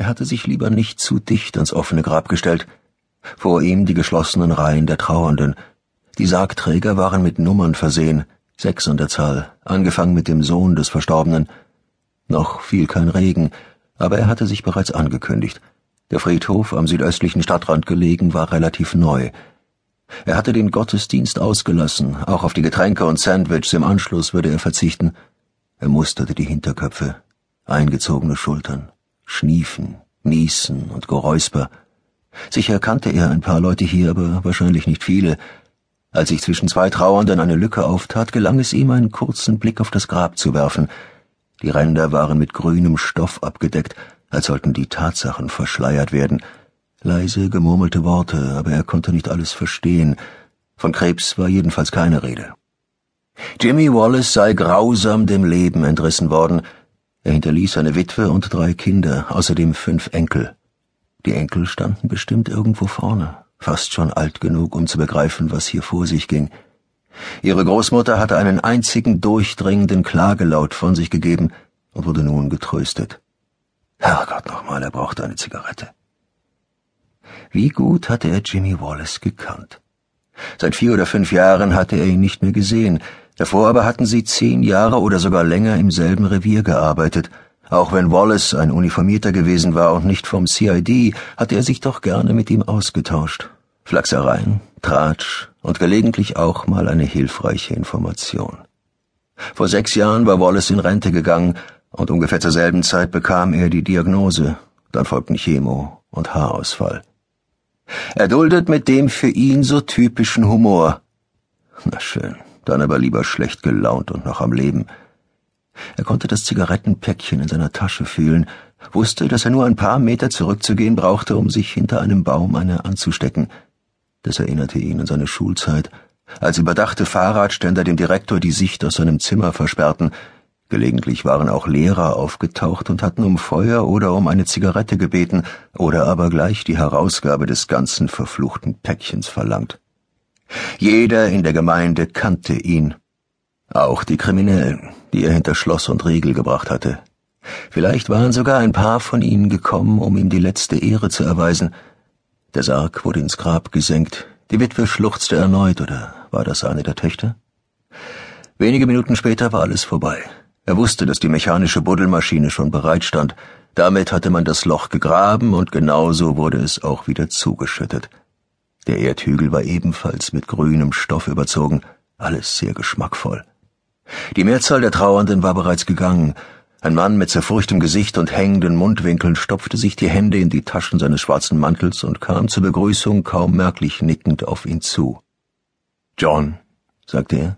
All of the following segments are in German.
Er hatte sich lieber nicht zu dicht ans offene Grab gestellt. Vor ihm die geschlossenen Reihen der Trauernden. Die Sargträger waren mit Nummern versehen, sechs an der Zahl, angefangen mit dem Sohn des Verstorbenen. Noch fiel kein Regen, aber er hatte sich bereits angekündigt. Der Friedhof, am südöstlichen Stadtrand gelegen, war relativ neu. Er hatte den Gottesdienst ausgelassen, auch auf die Getränke und Sandwiches im Anschluss würde er verzichten. Er musterte die Hinterköpfe, eingezogene Schultern, Schniefen, Niesen und Geräusper. Sicher kannte er ein paar Leute hier, aber wahrscheinlich nicht viele. Als sich zwischen zwei Trauernden eine Lücke auftat, gelang es ihm, einen kurzen Blick auf das Grab zu werfen. Die Ränder waren mit grünem Stoff abgedeckt, als sollten die Tatsachen verschleiert werden. Leise gemurmelte Worte, aber er konnte nicht alles verstehen. Von Krebs war jedenfalls keine Rede. Jimmy Wallace sei grausam dem Leben entrissen worden. Er hinterließ eine Witwe und drei Kinder, außerdem fünf Enkel. Die Enkel standen bestimmt irgendwo vorne, fast schon alt genug, um zu begreifen, was hier vor sich ging. Ihre Großmutter hatte einen einzigen durchdringenden Klagelaut von sich gegeben und wurde nun getröstet. Herrgott nochmal, er brauchte eine Zigarette. Wie gut hatte er Jimmy Wallace gekannt. Seit vier oder fünf Jahren hatte er ihn nicht mehr gesehen, davor aber hatten sie zehn Jahre oder sogar länger im selben Revier gearbeitet. Auch wenn Wallace ein Uniformierter gewesen war und nicht vom CID, hatte er sich doch gerne mit ihm ausgetauscht. Flachsereien, Tratsch und gelegentlich auch mal eine hilfreiche Information. Vor sechs Jahren war Wallace in Rente gegangen und ungefähr zur selben Zeit bekam er die Diagnose, dann folgten Chemo und Haarausfall. Er duldet mit dem für ihn so typischen Humor. Na schön, dann aber lieber schlecht gelaunt und noch am Leben. Er konnte das Zigarettenpäckchen in seiner Tasche fühlen, wusste, dass er nur ein paar Meter zurückzugehen brauchte, um sich hinter einem Baum eine anzustecken. Das erinnerte ihn an seine Schulzeit, als überdachte Fahrradständer dem Direktor die Sicht aus seinem Zimmer versperrten, Gelegentlich waren auch Lehrer aufgetaucht und hatten um Feuer oder um eine Zigarette gebeten oder aber gleich die Herausgabe des ganzen verfluchten Päckchens verlangt. Jeder in der Gemeinde kannte ihn. Auch die Kriminellen, die er hinter Schloss und Riegel gebracht hatte. Vielleicht waren sogar ein paar von ihnen gekommen, um ihm die letzte Ehre zu erweisen. Der Sarg wurde ins Grab gesenkt. Die Witwe schluchzte erneut, oder war das eine der Töchter? Wenige Minuten später war alles vorbei. Er wusste, dass die mechanische Buddelmaschine schon bereitstand. Damit hatte man das Loch gegraben und genauso wurde es auch wieder zugeschüttet. Der Erdhügel war ebenfalls mit grünem Stoff überzogen, alles sehr geschmackvoll. Die Mehrzahl der Trauernden war bereits gegangen. Ein Mann mit zerfurchtem Gesicht und hängenden Mundwinkeln stopfte sich die Hände in die Taschen seines schwarzen Mantels und kam zur Begrüßung kaum merklich nickend auf ihn zu. John, sagte er.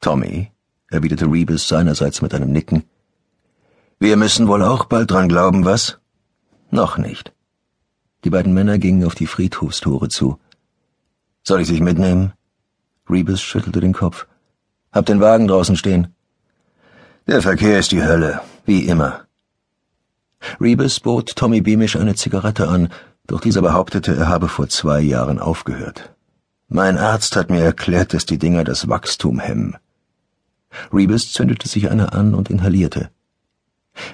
Tommy, erwiderte Rebus seinerseits mit einem Nicken. Wir müssen wohl auch bald dran glauben, was? Noch nicht. Die beiden Männer gingen auf die Friedhofstore zu. Soll ich sich mitnehmen? Rebus schüttelte den Kopf. Hab den Wagen draußen stehen. Der Verkehr ist die Hölle, wie immer. Rebus bot Tommy Beamish eine Zigarette an, doch dieser behauptete, er habe vor zwei Jahren aufgehört. Mein Arzt hat mir erklärt, dass die Dinger das Wachstum hemmen. Rebus zündete sich eine an und inhalierte.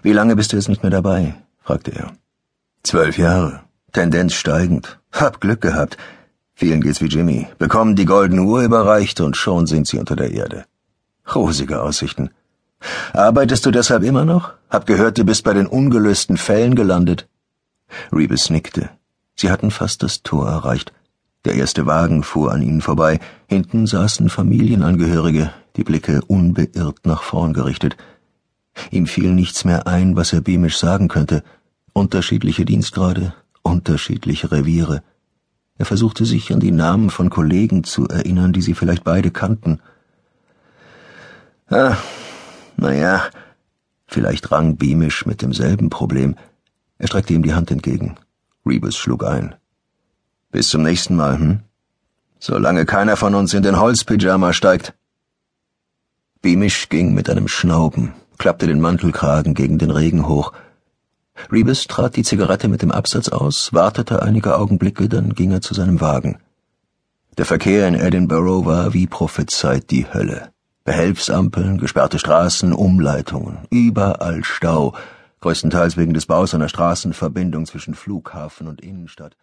Wie lange bist du jetzt nicht mehr dabei? fragte er. Zwölf Jahre. Tendenz steigend. Hab Glück gehabt. Vielen geht's wie Jimmy. Bekommen die goldene Uhr überreicht und schon sind sie unter der Erde. Rosige Aussichten. Arbeitest du deshalb immer noch? Hab gehört, du bist bei den ungelösten Fällen gelandet. Rebus nickte. Sie hatten fast das Tor erreicht. Der erste Wagen fuhr an ihnen vorbei. Hinten saßen Familienangehörige, die Blicke unbeirrt nach vorn gerichtet. Ihm fiel nichts mehr ein, was er Beamish sagen könnte. Unterschiedliche Dienstgrade, unterschiedliche Reviere. Er versuchte sich an die Namen von Kollegen zu erinnern, die sie vielleicht beide kannten. Ah, na ja, vielleicht rang Beamish mit demselben Problem. Er streckte ihm die Hand entgegen. Rebus schlug ein. Bis zum nächsten Mal, hm? Solange keiner von uns in den Holzpyjama steigt. Beamish ging mit einem Schnauben, klappte den Mantelkragen gegen den Regen hoch. Rebus trat die Zigarette mit dem Absatz aus, wartete einige Augenblicke, dann ging er zu seinem Wagen. Der Verkehr in Edinburgh war wie prophezeit die Hölle. Behelfsampeln, gesperrte Straßen, Umleitungen, überall Stau, größtenteils wegen des Baus einer Straßenverbindung zwischen Flughafen und Innenstadt.